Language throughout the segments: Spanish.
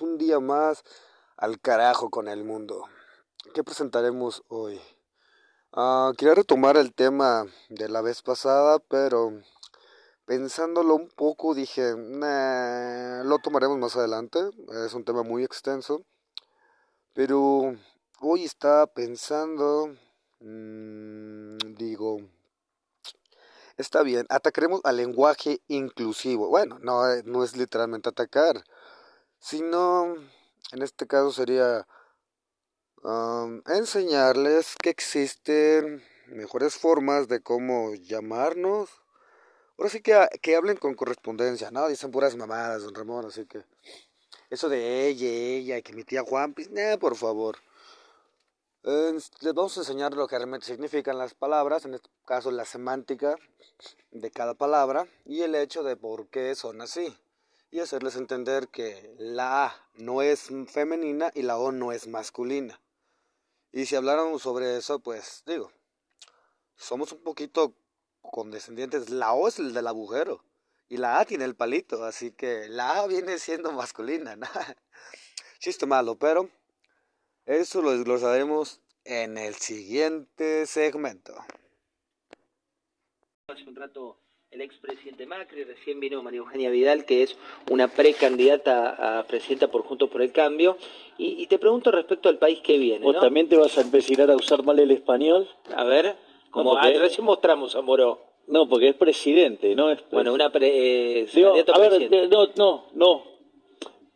un día más al carajo con el mundo. ¿Qué presentaremos hoy? Ah, quería retomar el tema de la vez pasada, pero pensándolo un poco dije, lo tomaremos más adelante, es un tema muy extenso, pero hoy estaba pensando, mm, digo, Está bien, atacaremos al lenguaje inclusivo. Bueno, no, eh, no es literalmente atacar, sino, en este caso sería enseñarles que existen mejores formas de cómo llamarnos. Ahora sí que, que hablen con correspondencia, ¿no? Dicen puras mamadas, don Ramón, así que... Eso de ella, ella, que mi tía Juan, pues, por favor les vamos a enseñar lo que realmente significan las palabras, en este caso la semántica de cada palabra y el hecho de por qué son así. Y hacerles entender que la A no es femenina y la O no es masculina. Y si habláramos sobre eso, pues digo, somos un poquito condescendientes. La O es el del agujero y la A tiene el palito, así que la A viene siendo masculina. Chiste malo, pero eso lo desglosaremos en el siguiente segmento. El expresidente Macri, recién vino María Eugenia Vidal, que es una precandidata a presidenta por Juntos por el Cambio, y, te pregunto respecto al país que viene. ¿Vos también te vas a empezar a usar mal el español? A ver, como no, recién mostramos a Moró. No, porque es presidente, ¿no es... Bueno, una pre, eh, a ver, no, no, no,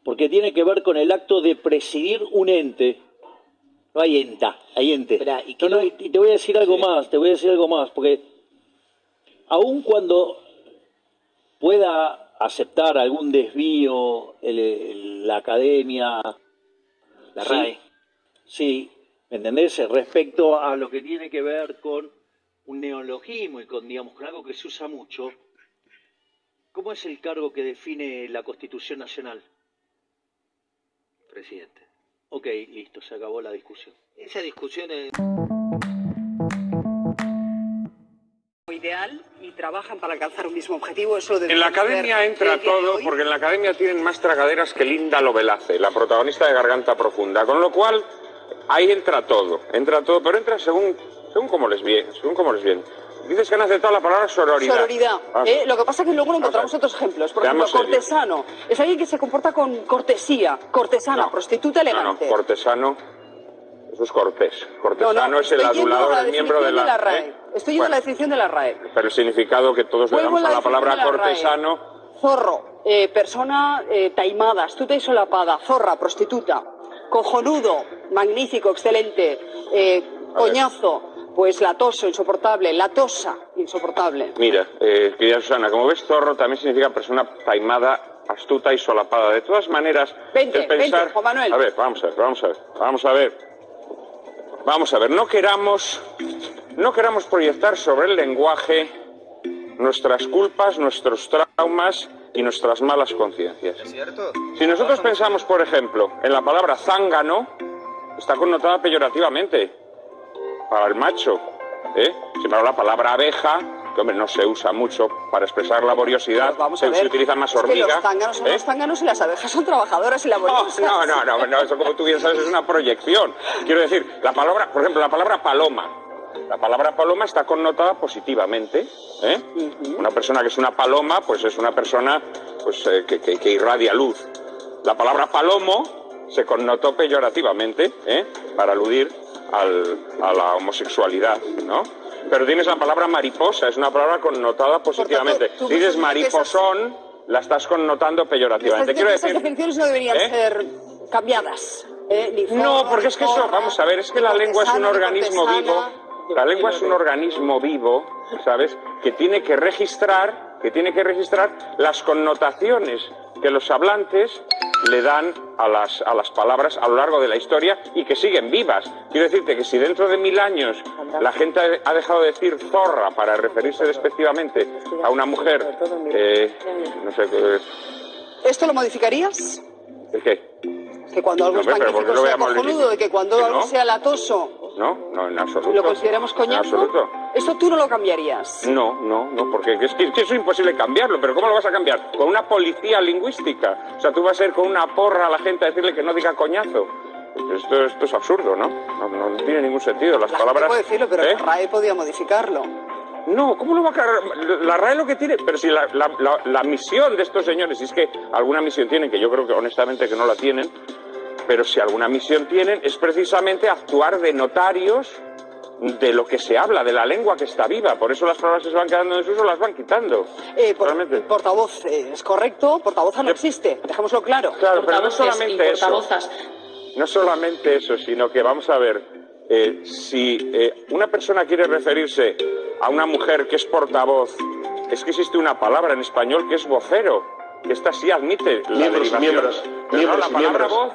porque tiene que ver con el acto de presidir un ente no hay enta, hay ente. ¿y, te voy a decir algo más, te voy a decir algo más, porque aun cuando pueda aceptar algún desvío la academia, la RAE, sí, ¿me entendés? Respecto a lo que tiene que ver con un neologismo y con, digamos, con algo que se usa mucho, ¿cómo es el cargo que define la Constitución Nacional? Presidente. Ok, listo, se acabó la discusión. Esa discusión es... y trabajan para alcanzar un mismo objetivo. Eso en la academia entra todo, porque en la academia tienen más tragaderas que Linda Lovelace, la protagonista de Garganta Profunda, con lo cual ahí entra todo, entra todo, pero entra según según cómo les viene, según cómo les viene. Dices que han aceptado la palabra sororidad. Sororidad. Ah, ¿eh? Lo que pasa es que luego encontramos otros ejemplos. Por ejemplo, cortesano. Es alguien que se comporta con cortesía. Cortesana, prostituta elegante. No, no, cortesano. Eso es cortés. Cortesano es el adulador, el miembro de la, RAE. ¿eh? Estoy a la definición de la RAE. Pero el significado que todos le damos a la palabra cortesano. Zorro, eh, persona taimada, astuta y solapada. Zorra, prostituta. Cojonudo, magnífico, excelente. coñazo pues latoso, insoportable, latosa, insoportable. Mira, eh, querida Susana, como ves, zorro también significa persona taimada, astuta y solapada. De todas maneras, vente, pensar... Juan Manuel. A ver, vamos a ver, vamos a ver, vamos a ver. Vamos a ver, no queramos, no queramos proyectar sobre el lenguaje nuestras culpas, nuestros traumas y nuestras malas conciencias. Si nosotros pensamos, por ejemplo, en la palabra zángano, está connotada peyorativamente para el macho. ¿eh? Sin embargo, la palabra abeja, que hombre, no se usa mucho para expresar laboriosidad, se, utiliza más hormiga. los zánganos son ¿eh? los zánganos y las abejas son trabajadoras y laboriosas. No, no, no, no, eso como tú bien sabes es una proyección. Quiero decir, la palabra, por ejemplo, la palabra paloma. La palabra paloma está connotada positivamente. ¿eh? Una persona que es una paloma, pues es una persona pues, eh, que, que, que irradia luz. La palabra palomo se connotó peyorativamente, ¿eh? para aludir al, a la homosexualidad, ¿no? Pero tienes la palabra mariposa, es una palabra connotada positivamente. dices mariposón, la estás connotando peyorativamente. Quiero decir, esas definiciones no deberían ¿eh? ser cambiadas. ¿eh? no, porque es que eso, vamos a ver, es que la lengua es un organismo vivo. La lengua es un organismo vivo, ¿sabes? Que tiene que registrar, que tiene que registrar las connotaciones que los hablantes le dan a las, a las palabras a lo largo de la historia y que siguen vivas. Quiero decirte que si dentro de mil años la gente ha dejado de decir zorra para referirse despectivamente a una mujer, eh, no sé. Eh, ¿Esto lo modificarías? ¿El qué? Que cuando algo es magnífico sea cojonudo, y que cuando algo sea latoso. No, no, en absoluto. ¿Lo consideramos coñazo? En absoluto. Esto tú no lo cambiarías. No, no, no, porque es que, es imposible cambiarlo, pero ¿cómo lo vas a cambiar? Con una policía lingüística. O sea, tú vas a ir con una porra a la gente a decirle que no diga coñazo. Esto, esto es absurdo, ¿no? ¿no? tiene ningún sentido. Las la palabras. puede decirlo, pero ¿eh? RAE podía modificarlo. No, ¿cómo lo va a cargar? La RAE lo que tiene, pero si la, la, misión de estos señores, si es que alguna misión tienen, que yo creo que honestamente que no la tienen, pero si alguna misión tienen, es precisamente actuar de notarios de lo que se habla, de la lengua que está viva. Por eso las palabras que se van quedando en desuso las van quitando. Eh, portavoz, eh, es correcto, portavoza no existe, dejémoslo claro. Claro, pero no solamente eso. No solamente eso, sino que vamos a ver, eh, si eh, una persona quiere referirse a una mujer que es portavoz, es que existe una palabra en español que es vocero, que esta sí admite la miembros, Miembros, miembros, la palabra voz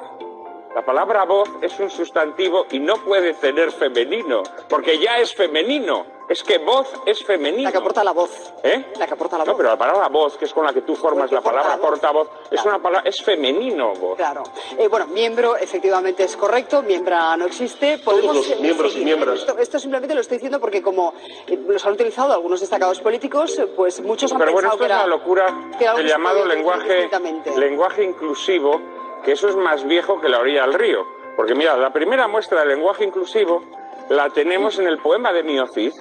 la palabra voz es un sustantivo y no puede tener femenino, porque ya es femenino. Es que voz es femenino. La que aporta la voz. ¿Eh? La que aporta la voz. No, pero la palabra voz, que es con la que tú formas la palabra portavoz, es una palabra, es femenino voz. Claro. Eh, bueno, miembro efectivamente es correcto, miembra no existe. Podemos, Todos los miembros y miembros. Esto, simplemente lo estoy diciendo porque como eh, los han utilizado algunos destacados políticos, pues muchos han pero bueno, esto es una locura el llamado lenguaje, lenguaje inclusivo que eso es más viejo que la orilla del río. Porque mira, la primera muestra de lenguaje inclusivo la tenemos en el poema de Miocid,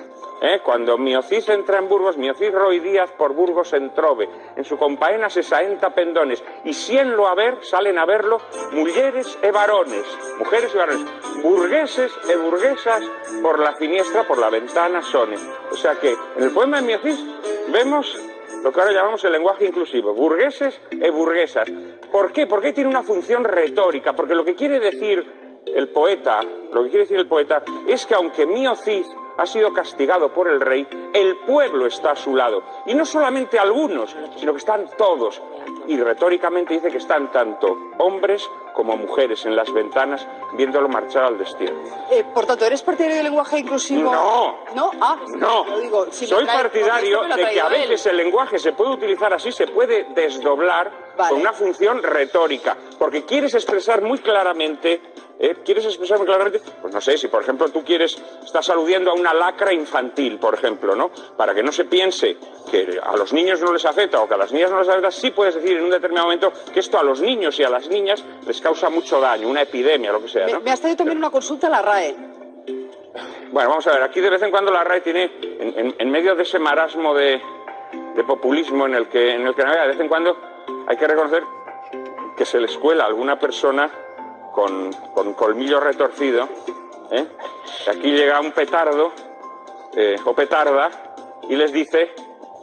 ¿eh? cuando Miocid entra en Burgos, Miocid Roy Díaz por Burgos en Trove, en su compañía se saenta pendones, y lo a ver, salen a verlo, mujeres e varones, mujeres y varones, burgueses e burguesas por la siniestra, por la ventana sonen. O sea que en el poema de Miocid vemos lo que ahora llamamos el lenguaje inclusivo, burgueses e burguesas. ¿Por qué? Porque tiene una función retórica, porque lo que quiere decir el poeta, lo que quiere decir el poeta es que aunque Mio Cid ha sido castigado por el rey, el pueblo está a su lado. Y no solamente algunos, sino que están todos. Y retóricamente dice que están tanto hombres como mujeres en las ventanas viéndolo marchar al destierro. Eh, por tanto, ¿eres partidario del lenguaje inclusivo? No. ¿No? Ah, no. Soy partidario de que a veces el lenguaje se puede utilizar así, se puede desdoblar con una función retórica, porque quieres expresar muy claramente ¿Eh? ¿Quieres expresarme claramente? Pues no sé, si por ejemplo tú quieres, estás aludiendo a una lacra infantil, por ejemplo, ¿no? Para que no se piense que a los niños no les afecta o que a las niñas no les afecta, sí puedes decir en un determinado momento que esto a los niños y a las niñas les causa mucho daño, una epidemia, lo que sea. ¿no? Me, has traído también una consulta a la RAE. Bueno, vamos a ver, aquí de vez en cuando la RAE tiene, en, medio de ese marasmo de, populismo en el, que, en el que navega, de vez en cuando hay que reconocer que se le escuela a alguna persona con, colmillo retorcido. ¿eh? Aquí llega un petardo eh, o petarda y les dice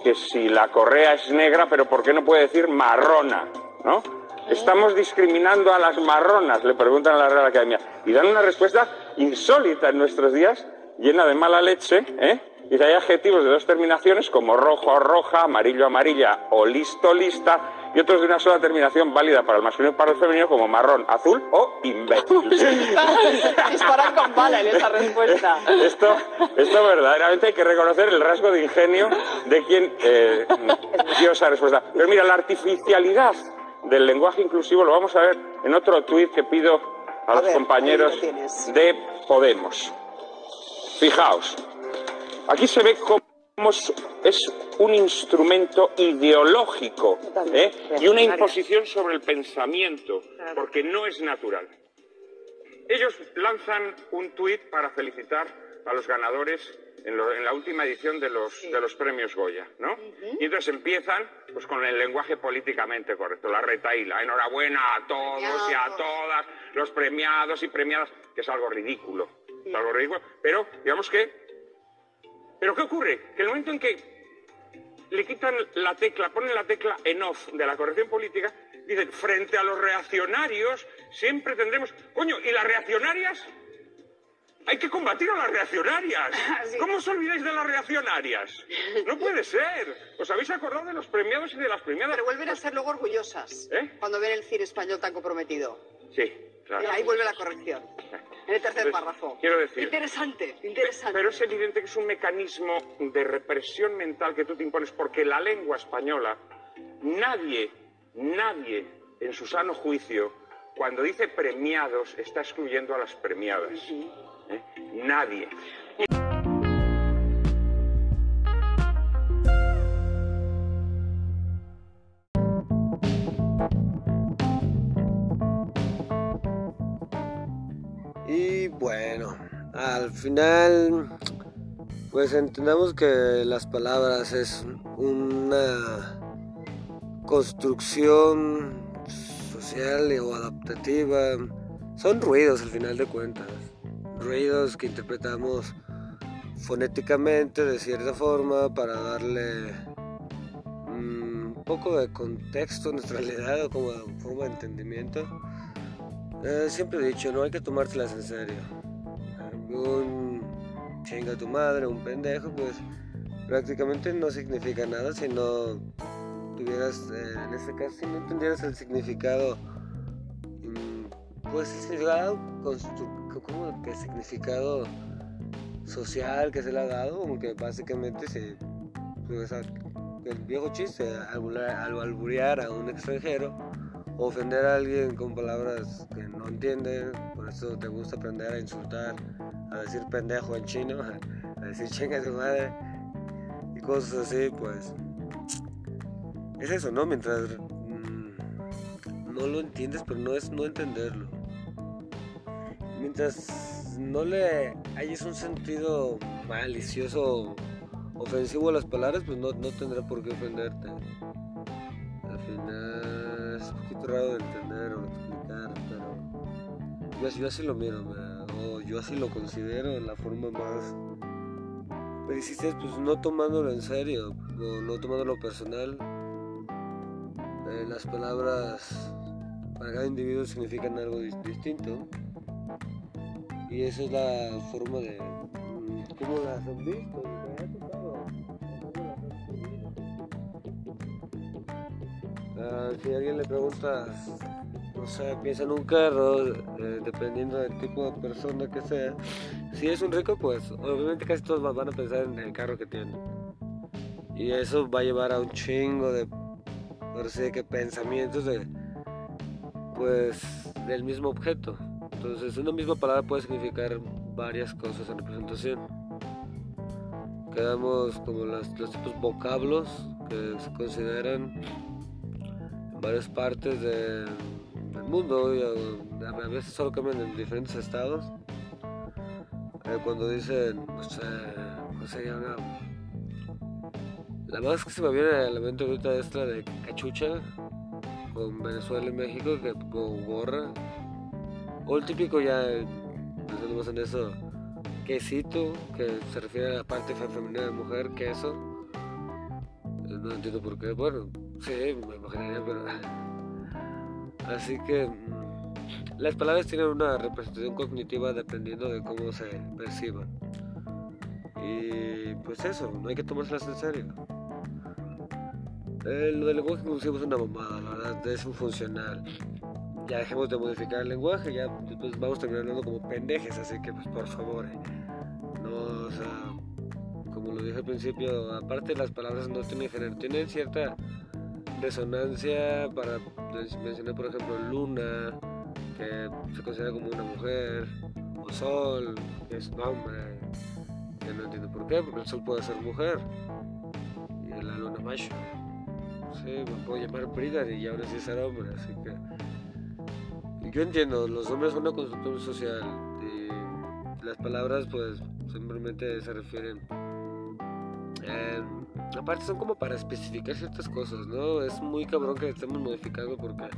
que si la correa es negra, pero ¿por qué no puede decir marrona? ¿No? Estamos discriminando a las marronas, le preguntan a la Real Academia. Y dan una respuesta insólita en nuestros días, llena de mala leche, ¿eh? Y hay adjetivos de dos terminaciones como rojo roja, amarillo amarilla o listo lista y otros de una sola terminación válida para el masculino y para el femenino como marrón, azul o imbécil. Disparan con bala en esa respuesta. Esto, esto verdaderamente hay que reconocer el rasgo de ingenio de quien eh, dio esa respuesta. Pero mira, la artificialidad del lenguaje inclusivo lo vamos a ver en otro tuit que pido a, los compañeros de Podemos. Fijaos, aquí se ve cómo es un instrumento ideológico ¿eh? y una imposición sobre el pensamiento, porque no es natural. Ellos lanzan un tuit para felicitar a los ganadores en, la última edición de los, de los premios Goya, ¿no? Y entonces empiezan pues con el lenguaje políticamente correcto, la retaíla, enhorabuena a todos y a todas, los premiados y premiadas, que es algo ridículo, es algo ridículo, pero digamos que pero ¿qué ocurre? Que el momento en que le quitan la tecla, ponen la tecla en off de la corrección política, dicen, frente a los reaccionarios siempre tendremos... Coño, ¿y las reaccionarias? Hay que combatir a las reaccionarias. ¿Cómo os olvidáis de las reaccionarias? No puede ser. ¿Os habéis acordado de los premiados y de las premiadas? Pero vuelven a ser luego orgullosas ¿Eh? cuando ven el cine español tan comprometido. Sí, claro. ahí vuelve la corrección. En el tercer párrafo. Quiero decir. Interesante, interesante. Pero es evidente que es un mecanismo de represión mental que tú te impones porque la lengua española, nadie, nadie en su sano juicio, cuando dice premiados, está excluyendo a las premiadas. ¿eh? Nadie. Y bueno, al final, pues entendamos que las palabras es una construcción social o adaptativa. Son ruidos al final de cuentas. Ruidos que interpretamos fonéticamente de cierta forma para darle mm, un poco de contexto a nuestra realidad o como forma de entendimiento. Eh, siempre he dicho, no hay que tomárselas en serio. Un chinga tu madre, un pendejo, pues prácticamente no significa nada si no tuvieras, eh, en este caso, si no entendieras el significado, mm, pues el significado, como que significado social que se le ha dado, aunque básicamente se, el viejo chiste, al alburear a un extranjero, ofender a alguien con palabras que no entiende, por eso te gusta aprender a insultar, a decir pendejo en chino, a decir chinga tu madre y cosas así, pues es eso, ¿no? Mientras mm, no lo entiendes, pero no es no entenderlo. Mientras no le hayas un sentido malicioso, ofensivo a las palabras, pues no, no tendrá por qué ofenderte. Al final es un poquito raro de entender o de explicar, pero yo, así lo miro, o yo así lo considero en la forma más pero hiciste pues no tomándolo en serio o no tomándolo personal eh, las palabras para cada individuo significan algo distinto y esa es la forma de mm, cómo las han visto uh, si alguien le pregunta no sé, piensa en un carro, eh, dependiendo del tipo de persona que sea. Si es un rico, pues obviamente casi todos van a pensar en el carro que tiene. Y eso va a llevar a un chingo de ahora sí que pensamientos de pues del mismo objeto entonces una misma palabra puede significar varias cosas en representación. Quedamos como los, tipos vocablos que se consideran en varias partes del mundo y a, veces solo cambian en diferentes estados. Eh, cuando dicen no sé, no sería una la más que se me viene a la mente ahorita es la de cachucha con Venezuela y México, que con gorra. O el típico ya, pensando en eso, quesito, que se refiere a la parte femenina de mujer, queso. No entiendo por qué, bueno, sí, me imaginaría, pero... Así que mm, las palabras tienen una representación cognitiva dependiendo de cómo se perciban. Y pues eso, no hay que tomárselas en serio. El, lo del lenguaje inclusivo es una mamada, la verdad, es un funcional. Ya dejemos de modificar el lenguaje, ya después vamos a terminar hablando como pendejes, así que pues por favor, eh, no, o sea, como lo dije al principio, aparte las palabras no tienen género, tienen cierta resonancia para mencionar por ejemplo luna, que se considera como una mujer, o sol, que es un hombre, que no entiendo por qué, porque el sol puede ser mujer, y la luna macho. Me puedo llamar Brida y ahora sí ser hombre, así que... Yo entiendo, los hombres son una construcción social y las palabras pues simplemente se refieren... Eh, aparte son como para especificar ciertas cosas, ¿no? Es muy cabrón que estemos modificando porque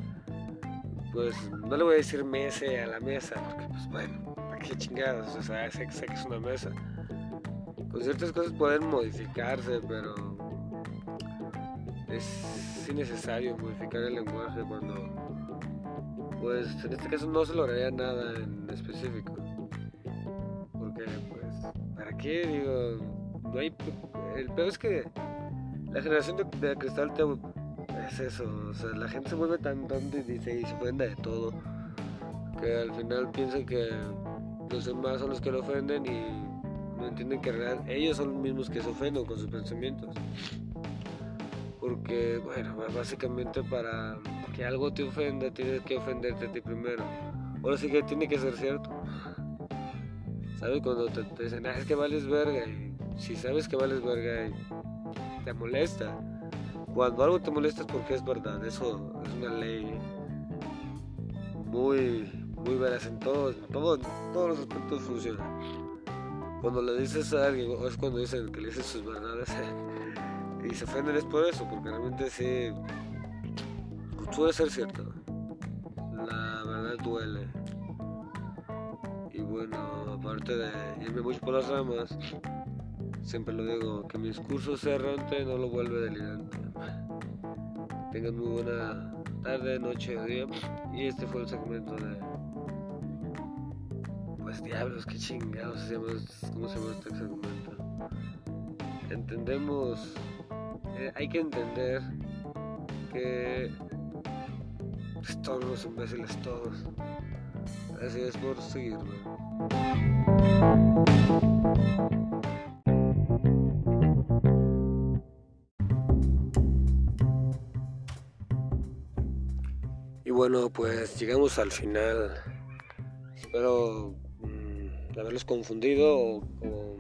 pues no le voy a decir mesa a la mesa, porque pues bueno, ¿para qué chingados? O sea, sé, sé que es una mesa. Con ciertas cosas pueden modificarse, pero es innecesario modificar el lenguaje cuando, pues en este caso no se lograría nada en específico. Porque, pues, ¿para qué? Digo, no hay. El peor es que la generación de, cristal te, es eso, o sea, la gente se vuelve tan tonta y, dice, y se ofende de todo que al final piensan que los demás son los que lo ofenden y no entienden que ellos son los mismos que se ofenden con sus pensamientos porque, bueno, básicamente para que algo te ofenda tienes que ofenderte a ti primero. Ahora sí que tiene que ser cierto. ¿Sabes? Cuando te, dicen, ah, es que vales verga, y si sabes que vales verga, y te molesta. Cuando algo te molesta es porque es verdad, eso es una ley muy, muy veraz en todo, en todo, todos los aspectos funciona. Cuando le dices a alguien, o es cuando dicen que le dices sus verdades, y se ofenden es por eso, porque realmente sí, suele ser cierto. La verdad duele. Y bueno, aparte de irme mucho por las ramas, siempre lo digo, que mi discurso sea errante no lo vuelve delirante. Tengan muy buena tarde, noche o día. Y este fue el segmento de. Pues diablos, qué chingados ¿Cómo se llama este segmento? Entendemos. Eh, hay que entender que. Pues, todos los imbéciles, todos. Gracias por seguirme. bueno, pues llegamos al final. Espero mm, haberlos confundido o,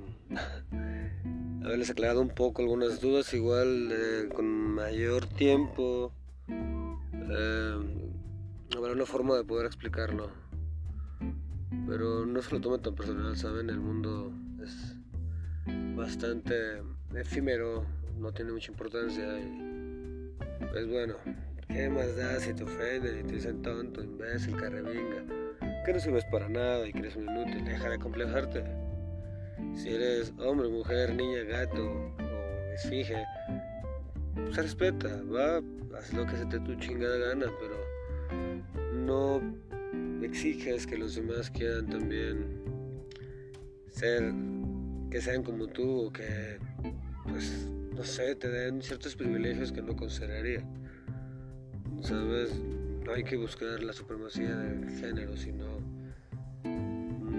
haberles aclarado un poco algunas dudas. Igual eh, con mayor tiempo eh, habrá una forma de poder explicarlo. Pero no se lo tomen tan personal, ¿saben? El mundo es bastante efímero, no tiene mucha importancia y pues bueno. ¿Qué más da si te ofenden y te dicen tonto, imbécil, carrevinga? Que no sirves para nada y que eres un inútil, deja de complejarte. Si eres hombre, mujer, niña, gato o esfinge, se respeta, va, haz lo que se te tu chingada gana, pero no exiges que los demás quieran también ser, que sean como tú o que, pues, no sé, te den ciertos privilegios que no consideraría. ¿sabes? No hay que buscar la supremacía del género, sino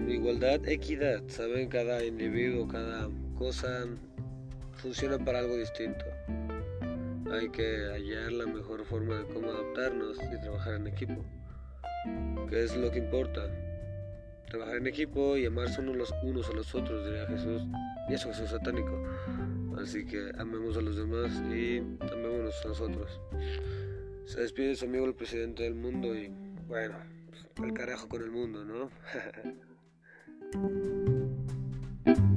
igualdad, equidad, ¿saben? Cada individuo, cada cosa funciona para algo distinto. Hay que hallar la mejor forma de cómo adaptarnos y trabajar en equipo. ¿Qué es lo que importa? Trabajar en equipo y amarse unos, los, unos a los otros, diría Jesús. Y eso es satánico. Así que amemos a los demás y amémonos a nosotros. Se despide su amigo el presidente del mundo y bueno, pues, al carajo con el mundo, ¿no? Thank you.